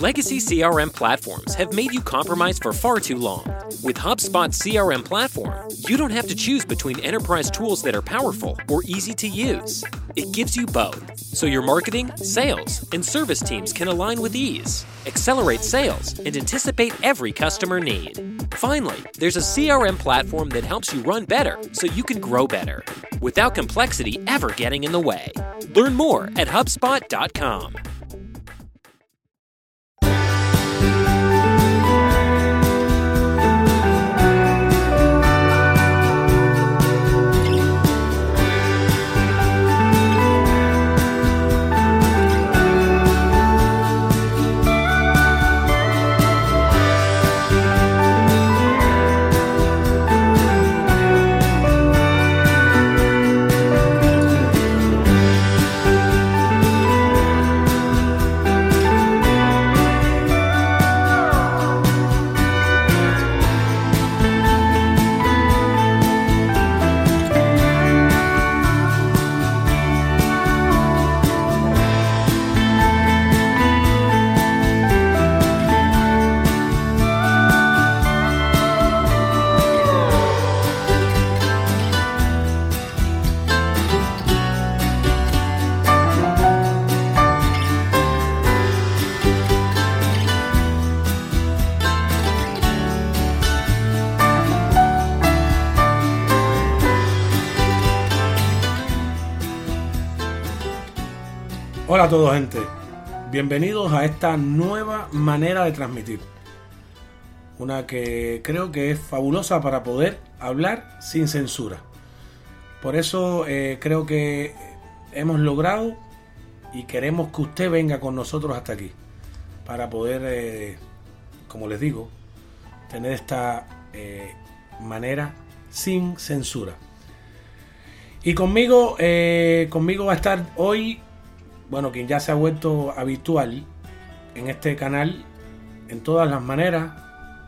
Legacy CRM platforms have made you compromise for far too long. With HubSpot CRM platform, you don't have to choose between enterprise tools that are powerful or easy to use. It gives you both, so your marketing, sales, and service teams can align with ease, accelerate sales, and anticipate every customer need. Finally, there's a CRM platform that helps you run better so you can grow better without complexity ever getting in the way. Learn more at HubSpot.com. Hola a todos gente, bienvenidos a esta nueva manera de transmitir. Una que creo que es fabulosa para poder hablar sin censura. Por eso eh, creo que hemos logrado y queremos que usted venga con nosotros hasta aquí. Para poder, eh, como les digo, tener esta eh, manera sin censura. Y conmigo, conmigo va a estar hoy bueno, quien ya se ha vuelto habitual en este canal, en todas las maneras,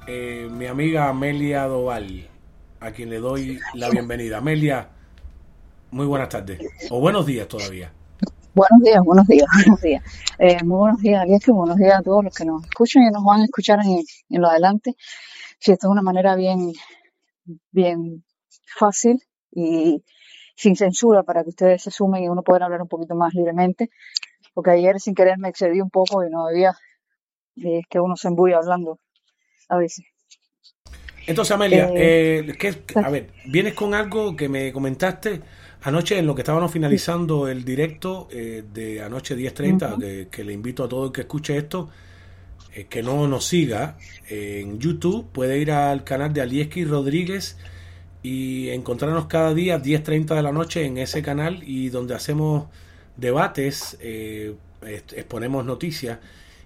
eh, mi amiga Amelia Doval, a quien le doy la bienvenida. Amelia, muy buenas tardes, o buenos días todavía. Buenos días, buenos días, buenos días. Eh, muy buenos días, y buenos días a todos los que nos escuchan y nos van a escuchar en, en lo adelante. Si esto es una manera bien, bien fácil y sin censura para que ustedes se sumen y uno pueda hablar un poquito más libremente, porque ayer sin querer me excedí un poco y no había, es que uno se embulla hablando a veces. Entonces, Amelia, eh, eh a ver, vienes con algo que me comentaste anoche en lo que estábamos finalizando el directo eh, de anoche 10.30, que, que, le invito a todo el que escuche esto, eh, que no nos siga en YouTube, puede ir al canal de Alieski Rodríguez y encontrarnos cada día 10.30 de la noche en ese canal y donde hacemos debates, eh, exponemos noticias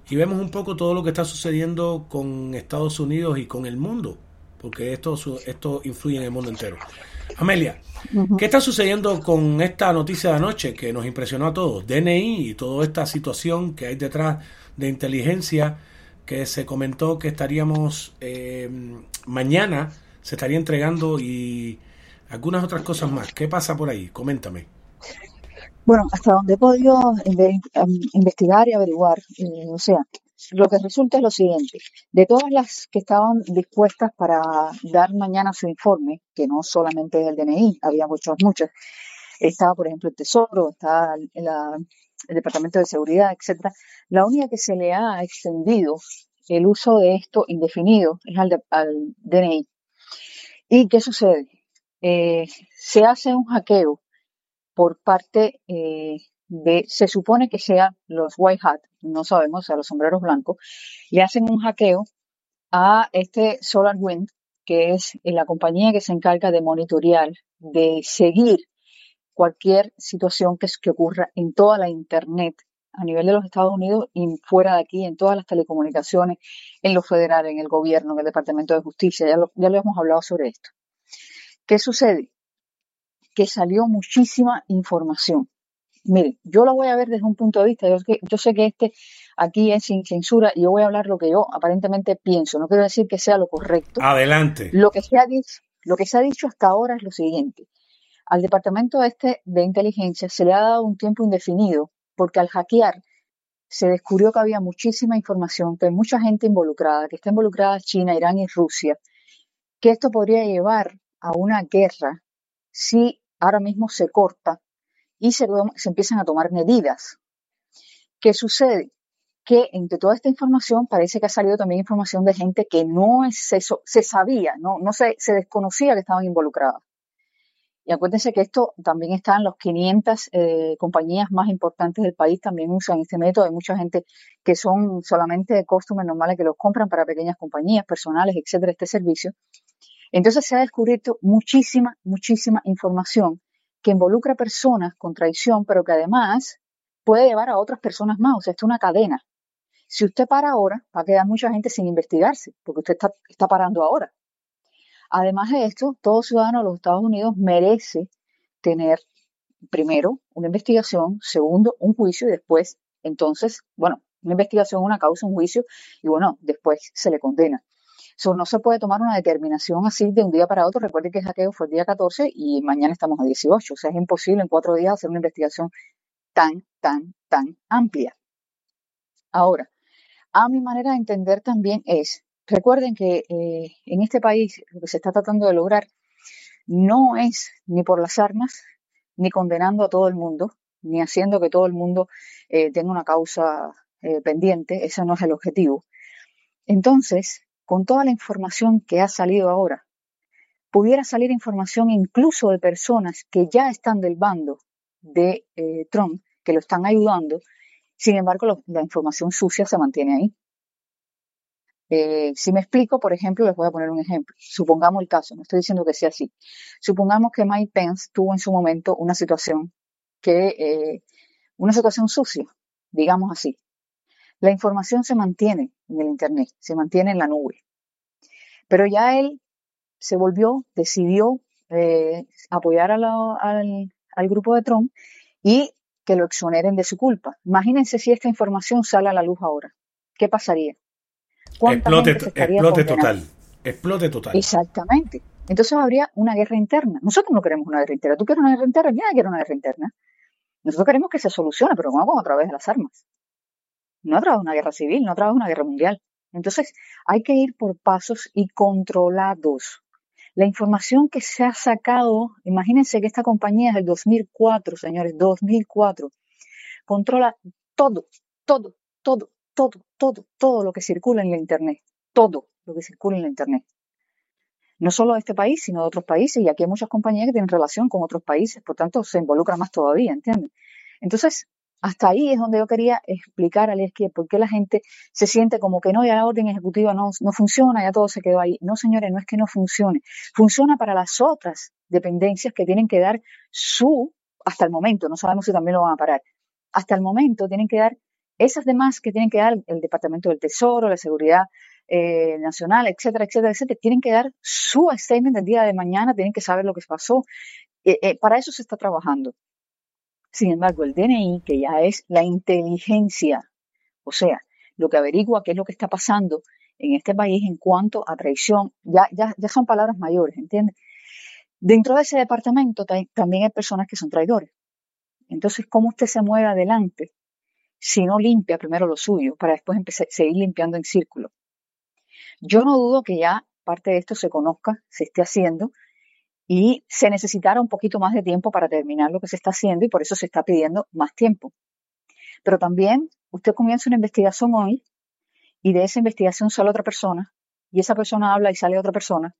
y vemos un poco todo lo que está sucediendo con Estados Unidos y con el mundo, porque esto, esto influye en el mundo entero. Amelia, ¿qué está sucediendo con esta noticia de anoche que nos impresionó a todos? DNI y toda esta situación que hay detrás de inteligencia que se comentó que estaríamos eh, mañana se estaría entregando y algunas otras cosas más. ¿Qué pasa por ahí? Coméntame. Bueno, hasta donde he podido investigar y averiguar, eh, o sea, lo que resulta es lo siguiente. De todas las que estaban dispuestas para dar mañana su informe, que no solamente el DNI, había muchas, muchas, estaba, por ejemplo, el Tesoro, estaba el, Departamento de Seguridad, etcétera. La única que se le ha extendido el uso de esto indefinido es al, al DNI. ¿Y qué sucede? Eh, se hace un hackeo por parte eh, de, se supone que sean los white hat, no sabemos, a los sombreros blancos, le hacen un hackeo a este SolarWind, que es la compañía que se encarga de monitorear, de seguir cualquier situación que, que ocurra en toda la Internet a nivel de los Estados Unidos y fuera de aquí, en todas las telecomunicaciones, en lo federal, en el gobierno, en el Departamento de Justicia. Ya lo, ya lo hemos hablado sobre esto. ¿Qué sucede? Que salió muchísima información. Mire, yo lo voy a ver desde un punto de vista. Yo, yo sé que este aquí es sin censura y yo voy a hablar lo que yo aparentemente pienso. No quiero decir que sea lo correcto. Adelante. Lo que se ha dicho, lo que se ha dicho hasta ahora es lo siguiente. Al departamento este de inteligencia se le ha dado un tiempo indefinido porque al hackear se descubrió que había muchísima información, que hay mucha gente involucrada, que está involucrada China, Irán y Rusia, que esto podría llevar a una guerra si ahora mismo se corta y se, empiezan a tomar medidas. ¿Qué sucede? Que entre toda esta información parece que ha salido también información de gente que no se sabía, no, no se, se desconocía que estaban involucradas. Y acuérdense que esto también está en los 500 eh, compañías más importantes del país, también usan este método. Hay mucha gente que son solamente costumes normales que los compran para pequeñas compañías, personales, etcétera, este servicio. Entonces se ha descubierto muchísima, muchísima información que involucra personas con traición, pero que además puede llevar a otras personas más. O sea, esto es una cadena. Si usted para ahora, va a quedar mucha gente sin investigarse, porque usted está, está parando ahora. Además de esto, todo ciudadano de los Estados Unidos merece tener, primero, una investigación, segundo, un juicio y después, entonces, bueno, una investigación, una causa, un juicio y bueno, después se le condena. No se puede tomar una determinación así de un día para otro. Recuerde que el hackeo fue el día 14 y mañana estamos a 18. O sea, es imposible en cuatro días hacer una investigación tan, tan, tan amplia. Ahora, a mi manera de entender también es Recuerden que eh, en este país lo que se está tratando de lograr no es ni por las armas, ni condenando a todo el mundo, ni haciendo que todo el mundo eh, tenga una causa eh, pendiente, ese no es el objetivo. Entonces, con toda la información que ha salido ahora, pudiera salir información incluso de personas que ya están del bando de Trump, que lo están ayudando, sin embargo, la información sucia se mantiene ahí. Eh, si me explico, por ejemplo, les voy a poner un ejemplo. Supongamos el caso, no estoy diciendo que sea así. Supongamos que Mike Pence tuvo en su momento una situación que, eh, una situación sucia, digamos así. La información se mantiene en el Internet, se mantiene en la nube. Pero ya él se volvió, decidió eh, apoyar al, al grupo de Trump y que lo exoneren de su culpa. Imagínense si esta información sale a la luz ahora. ¿Qué pasaría? Explote, explote total. Explote total. Exactamente. Entonces habría una guerra interna. Nosotros no queremos una guerra interna. ¿Tú quieres una guerra interna? Nadie quiere una guerra interna. Nosotros queremos que se solucione, pero no a través de las armas. No a través de una guerra civil, no a través de una guerra mundial. Entonces hay que ir por pasos y controlados. La información que se ha sacado, imagínense que esta compañía es del 2004, señores, 2004, controla todo, todo, todo, todo, todo, todo lo que circula en la Internet, todo lo que circula en la Internet. No solo de este país, sino de otros países, y aquí hay muchas compañías que tienen relación con otros países, por tanto se involucra más todavía, ¿entienden? Entonces, hasta ahí es donde yo quería explicar a que por qué la gente se siente como que no, ya la orden ejecutiva no, no funciona, ya todo se quedó ahí. No, señores, no es que no funcione. Funciona para las otras dependencias que tienen que dar su, hasta el momento, no sabemos si también lo van a parar, hasta el momento tienen que dar esas demás que tienen que dar el Departamento del Tesoro, la Seguridad eh, Nacional, etcétera, etcétera, etcétera, tienen que dar su statement el día de mañana, tienen que saber lo que pasó. Eh, eh, para eso se está trabajando. Sin embargo, el DNI, que ya es la inteligencia, o sea, lo que averigua qué es lo que está pasando en este país en cuanto a traición, ya, ya, ya son palabras mayores, ¿entiendes? Dentro de ese departamento también hay personas que son traidores. Entonces, ¿cómo usted se mueve adelante si no limpia primero lo suyo para después empezar, seguir limpiando en círculo. Yo no dudo que ya parte de esto se conozca, se esté haciendo y se necesitará un poquito más de tiempo para terminar lo que se está haciendo y por eso se está pidiendo más tiempo. Pero también usted comienza una investigación hoy y de esa investigación sale otra persona y esa persona habla y sale otra persona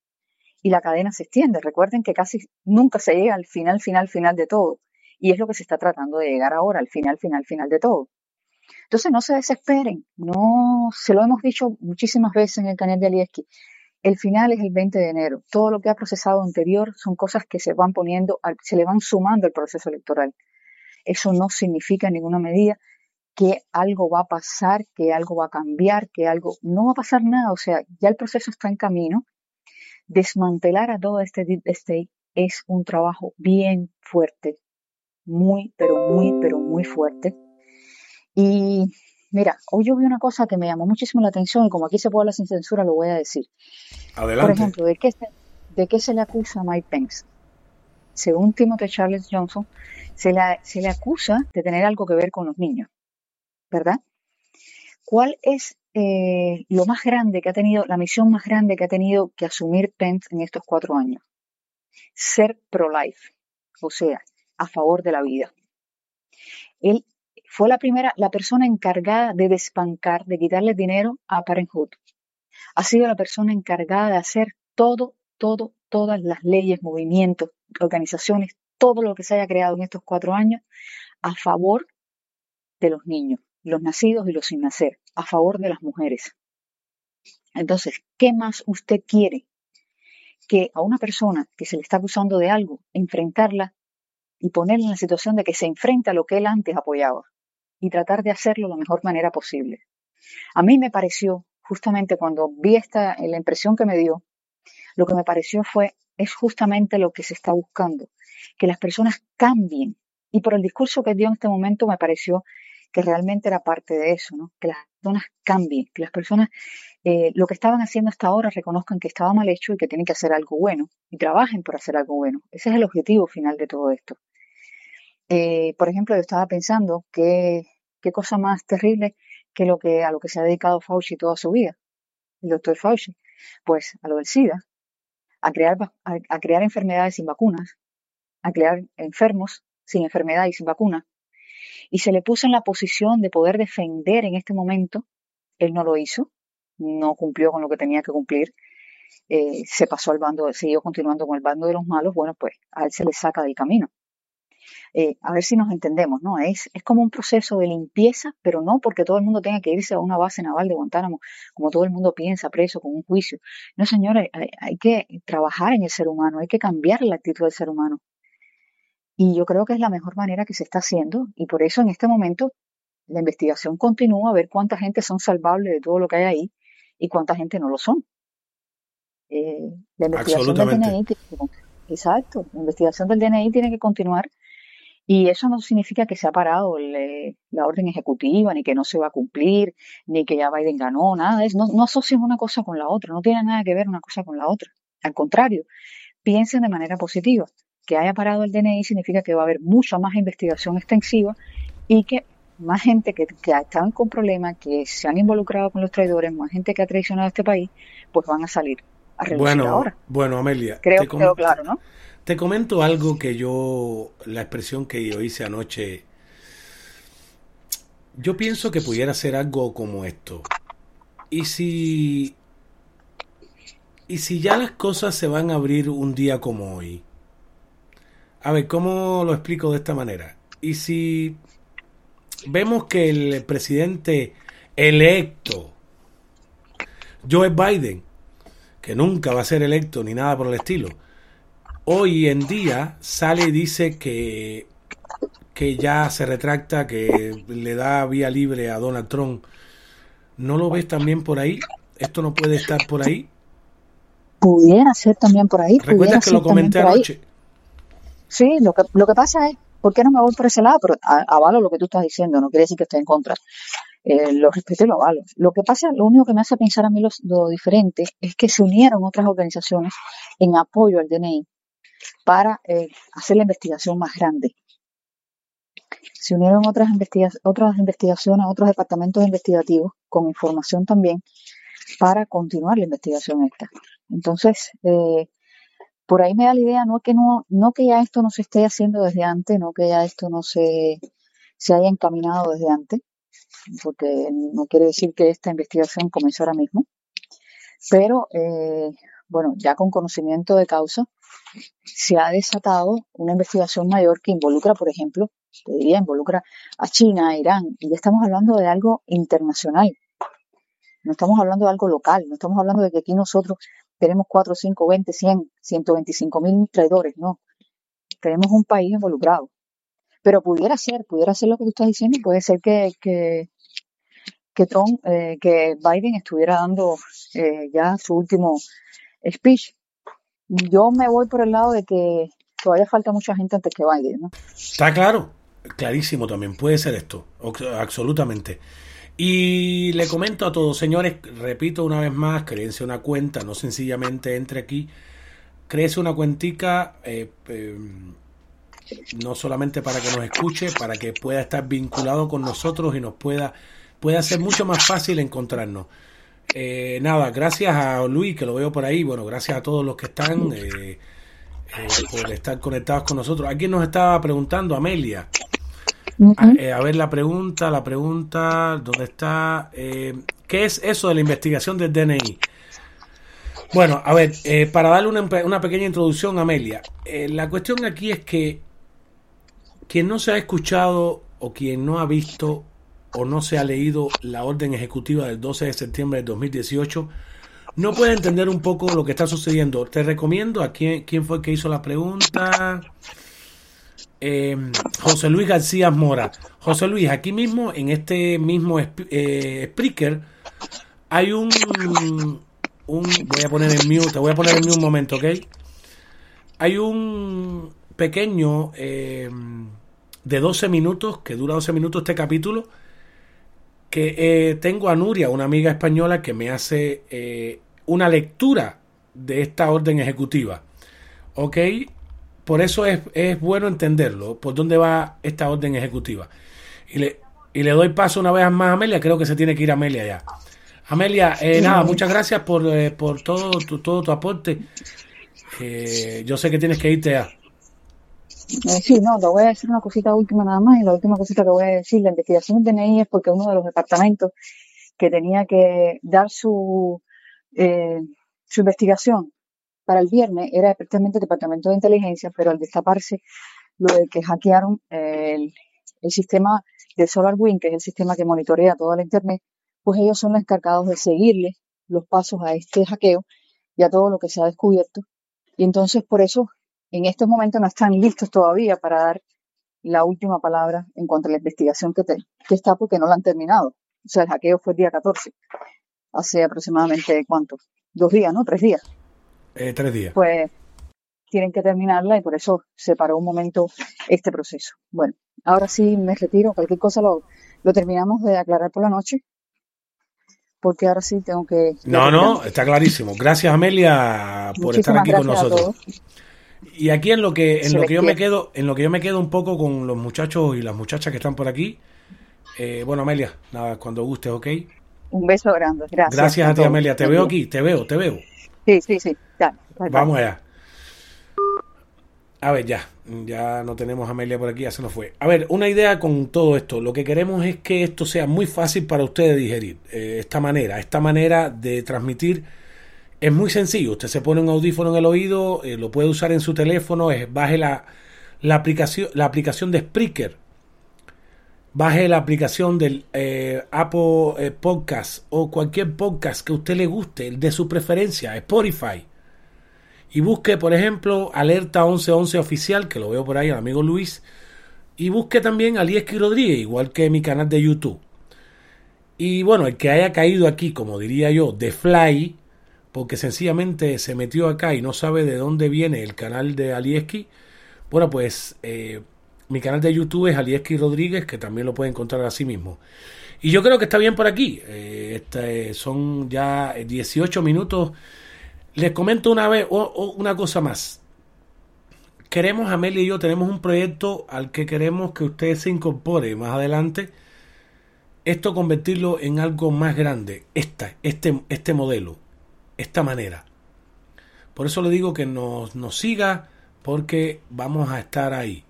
y la cadena se extiende. Recuerden que casi nunca se llega al final, final, final de todo. Y es lo que se está tratando de llegar ahora, al final, final, final de todo. Entonces no se desesperen, no se lo hemos dicho muchísimas veces en el canal de Alieski. El final es el 20 de enero. Todo lo que ha procesado anterior son cosas que se van poniendo, se le van sumando al proceso electoral. Eso no significa en ninguna medida que algo va a pasar, que algo va a cambiar, que algo no va a pasar nada. O sea, ya el proceso está en camino. Desmantelar a todo este deep state es un trabajo bien fuerte, muy, pero muy, pero muy fuerte y mira, hoy yo vi una cosa que me llamó muchísimo la atención y como aquí se puede hablar sin censura, lo voy a decir. Adelante. Por ejemplo, ¿de qué, se, ¿de qué se le acusa a Mike Pence? Según Timothy Charles Johnson, se le, se le acusa de tener algo que ver con los niños, ¿verdad? ¿cuál es eh, lo más grande que ha tenido, la misión más grande que ha tenido que asumir Pence en estos cuatro años? Ser pro-life, o sea, a favor de la vida. Él fue la primera, la persona encargada de despancar, de quitarle dinero a Parenthood. Ha sido la persona encargada de hacer todo, todo, todas las leyes, movimientos, organizaciones, todo lo que se haya creado en estos cuatro años a favor de los niños, los nacidos y los sin nacer, a favor de las mujeres. Entonces, ¿qué más usted quiere? Que a una persona que se le está acusando de algo, enfrentarla y ponerla en la situación de que se enfrenta a lo que él antes apoyaba y tratar de hacerlo de la mejor manera posible. A mí me pareció, justamente cuando vi esta, la impresión que me dio, lo que me pareció fue, es justamente lo que se está buscando, que las personas cambien. Y por el discurso que dio en este momento me pareció que realmente era parte de eso, ¿no? que las personas cambien, que las personas eh, lo que estaban haciendo hasta ahora reconozcan que estaba mal hecho y que tienen que hacer algo bueno y trabajen por hacer algo bueno. Ese es el objetivo final de todo esto. Eh, por ejemplo, yo estaba pensando que qué cosa más terrible que lo que a lo que se ha dedicado Fauci toda su vida, el doctor Fauci, pues a lo del SIDA, a crear, a crear enfermedades sin vacunas, a crear enfermos sin enfermedad y sin vacuna, y se le puso en la posición de poder defender en este momento. Él no lo hizo, no cumplió con lo que tenía que cumplir, eh, se pasó al bando, siguió continuando con el bando de los malos, bueno, pues a él se le saca del camino. Eh, a ver si nos entendemos, ¿no? Es, es como un proceso de limpieza, pero no porque todo el mundo tenga que irse a una base naval de Guantánamo, como todo el mundo piensa, preso, con un juicio. No, señores, hay que trabajar en el ser humano, hay que cambiar la actitud del ser humano. Y yo creo que es la mejor manera que se está haciendo y por eso en este momento la investigación continúa a ver cuánta gente son salvables de todo lo que hay ahí y cuánta gente no lo son. Eh, la investigación del DNI, exacto, la investigación del DNI tiene que continuar y eso no significa que se ha parado la orden ejecutiva, ni que no se va a cumplir, ni que ya Biden ganó, nada eso. No, no asocien una cosa con la otra, no tiene nada que ver una cosa con la otra. Al contrario, piensen de manera positiva que haya parado el DNI significa que va a haber mucha más investigación extensiva y que más gente que, que están con problemas, que se han involucrado con los traidores, más gente que ha traicionado a este país, pues van a salir a bueno, ahora. Bueno, Amelia. Creo, que quedó claro, ¿no? Te comento algo que yo, la expresión que yo hice anoche, yo pienso que pudiera ser algo como esto. Y si, y si ya las cosas se van a abrir un día como hoy, a ver, ¿cómo lo explico de esta manera? Y si vemos que el presidente electo, Joe Biden, que nunca va a ser electo ni nada por el estilo, hoy en día sale y dice que, que ya se retracta, que le da vía libre a Donald Trump. ¿No lo ves también por ahí? ¿Esto no puede estar por ahí? Pudiera ser también por ahí. ¿Recuerdas que lo comenté anoche? Sí, lo que, lo que pasa es, ¿por qué no me voy por ese lado? Pero avalo lo que tú estás diciendo, no quiere decir que esté en contra. Eh, lo respeto y lo avalo. Lo que pasa, lo único que me hace pensar a mí lo, diferente es que se unieron otras organizaciones en apoyo al DNI para eh, hacer la investigación más grande. Se unieron otras, otras investigaciones, otros departamentos investigativos con información también para continuar la investigación esta. Entonces, eh, por ahí me da la idea, no que no, no que ya esto no se esté haciendo desde antes, no que ya esto no se, se haya encaminado desde antes, porque no quiere decir que esta investigación comenzó ahora mismo, pero eh, bueno, ya con conocimiento de causa, se ha desatado una investigación mayor que involucra, por ejemplo, te diría, involucra a China, a Irán, y ya estamos hablando de algo internacional. No estamos hablando de algo local, no estamos hablando de que aquí nosotros tenemos 4, 5, 20, 100, 125 mil traidores, no. Tenemos un país involucrado. Pero pudiera ser, pudiera ser lo que tú estás diciendo, puede ser que, que, que Trump, eh, que Biden estuviera dando eh, ya su último speech. Yo me voy por el lado de que todavía falta mucha gente antes que Biden, ¿no? Está claro, clarísimo también, puede ser esto, absolutamente. Y le comento a todos, señores, repito una vez más, créense una cuenta, no sencillamente entre aquí, créese una cuentica, eh, em, no solamente para que nos escuche, para que pueda estar vinculado con nosotros y nos pueda pueda ser mucho más fácil encontrarnos. Eh, nada, gracias a Luis, que lo veo por ahí. Bueno, gracias a todos los que están eh, eh, por estar conectados con nosotros. Aquí nos estaba preguntando Amelia. A, ver la pregunta, la pregunta, ¿dónde está? ¿Qué es eso de la investigación del DNI? Bueno, a ver, para darle una, una, pequeña introducción, Amelia, la cuestión aquí es que quien no se ha escuchado o quien no ha visto o no se ha leído la orden ejecutiva del 12 de septiembre de 2018, no puede entender un poco lo que está sucediendo. Te recomiendo a quién, quién fue que hizo la pregunta. Em, José Luis García Mora. José Luis, aquí mismo, en este mismo eh, hay un. Voy a poner en mute, te voy a poner en mute un momento, ¿ok? Hay un pequeño eh, de 12 minutos, que dura 12 minutos este capítulo, que eh, tengo a Nuria, una amiga española, que me hace eh, una lectura de esta orden ejecutiva. ¿Ok? Por eso es, es, bueno entenderlo, por dónde va esta orden ejecutiva. Y le, y le doy paso una vez más a Amelia, creo que se tiene que ir Amelia ya. Amelia, eh, nada, muchas gracias por, por todo, tu, todo tu aporte. yo sé que tienes que irte ya. Eh, sí, no, te voy a decir una cosita última nada más y la última cosita que voy a decir, la investigación de DNI es porque uno de los departamentos que tenía que dar su, eh, su investigación para el viernes era precisamente el departamento de inteligencia, pero al destaparse lo de que hackearon el, el sistema de SolarWind, que es el sistema que monitorea toda la Internet, pues ellos son los encargados de seguirle los pasos a este hackeo y a todo lo que se ha descubierto. Y entonces por eso en estos momentos no están listos todavía para dar la última palabra en cuanto a la investigación que, que está porque no la han terminado. O sea, el hackeo fue el día 14, hace aproximadamente, ¿cuánto? Dos días, ¿no? Tres días. Eh, tres días. Pues tienen que terminarla y por eso se paró un momento este proceso. Bueno, ahora sí me retiro, cualquier cosa lo, lo terminamos de aclarar por la noche, porque ahora sí tengo que... No, no, está clarísimo. Gracias Amelia por estar aquí con nosotros. Y aquí en lo que en lo que yo me quedo, en lo que yo me quedo un poco con los muchachos y las muchachas que están por aquí. Eh, bueno, Amelia, nada, cuando gustes, ¿ok? Un beso grande, gracias. Gracias a ti, Amelia. Te veo aquí, te veo, te veo. Sí, sí, sí. Vamos allá. A ver, ya, ya no tenemos a Amelia por aquí, ya se nos fue. A ver, una idea con todo esto. Lo que queremos es que esto sea muy fácil para ustedes digerir. Eh, esta manera, esta manera de transmitir es muy sencillo, usted se pone un audífono en el oído, eh, lo puede usar en su teléfono, baje la, la, aplicación, la aplicación de Spreaker, baje la aplicación del eh, Apple eh, Podcast o cualquier podcast que usted le guste, el de su preferencia, Spotify, y busque, por ejemplo, Alerta 1111 Oficial, que lo veo por ahí, al amigo Luis, y busque también a Rodríguez, igual que mi canal de YouTube. Y bueno, el que haya caído aquí, como diría yo, de Fly, porque sencillamente se metió acá y no sabe de dónde viene el canal de Alieski, bueno, pues eh, mi canal de YouTube es Alieski Rodríguez, que también lo puede encontrar así mismo. Y yo creo que está bien por aquí. Eh, este, son ya 18 minutos. Les comento una vez o, una cosa más. Queremos, Amelia y yo, tenemos un proyecto al que queremos que usted se incorpore más adelante. Esto convertirlo en algo más grande. Esta, este, este modelo esta manera. Por eso le digo que nos, nos siga porque vamos a estar ahí.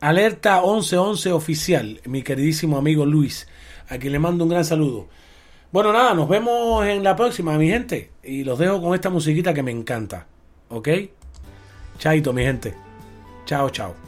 Alerta 1111 oficial, mi queridísimo amigo Luis, a quien le mando un gran saludo. Bueno, nada, nos vemos en la próxima, mi gente. Y los dejo con esta musiquita que me encanta. ¿Ok? Chaito, mi gente. Chao, chao.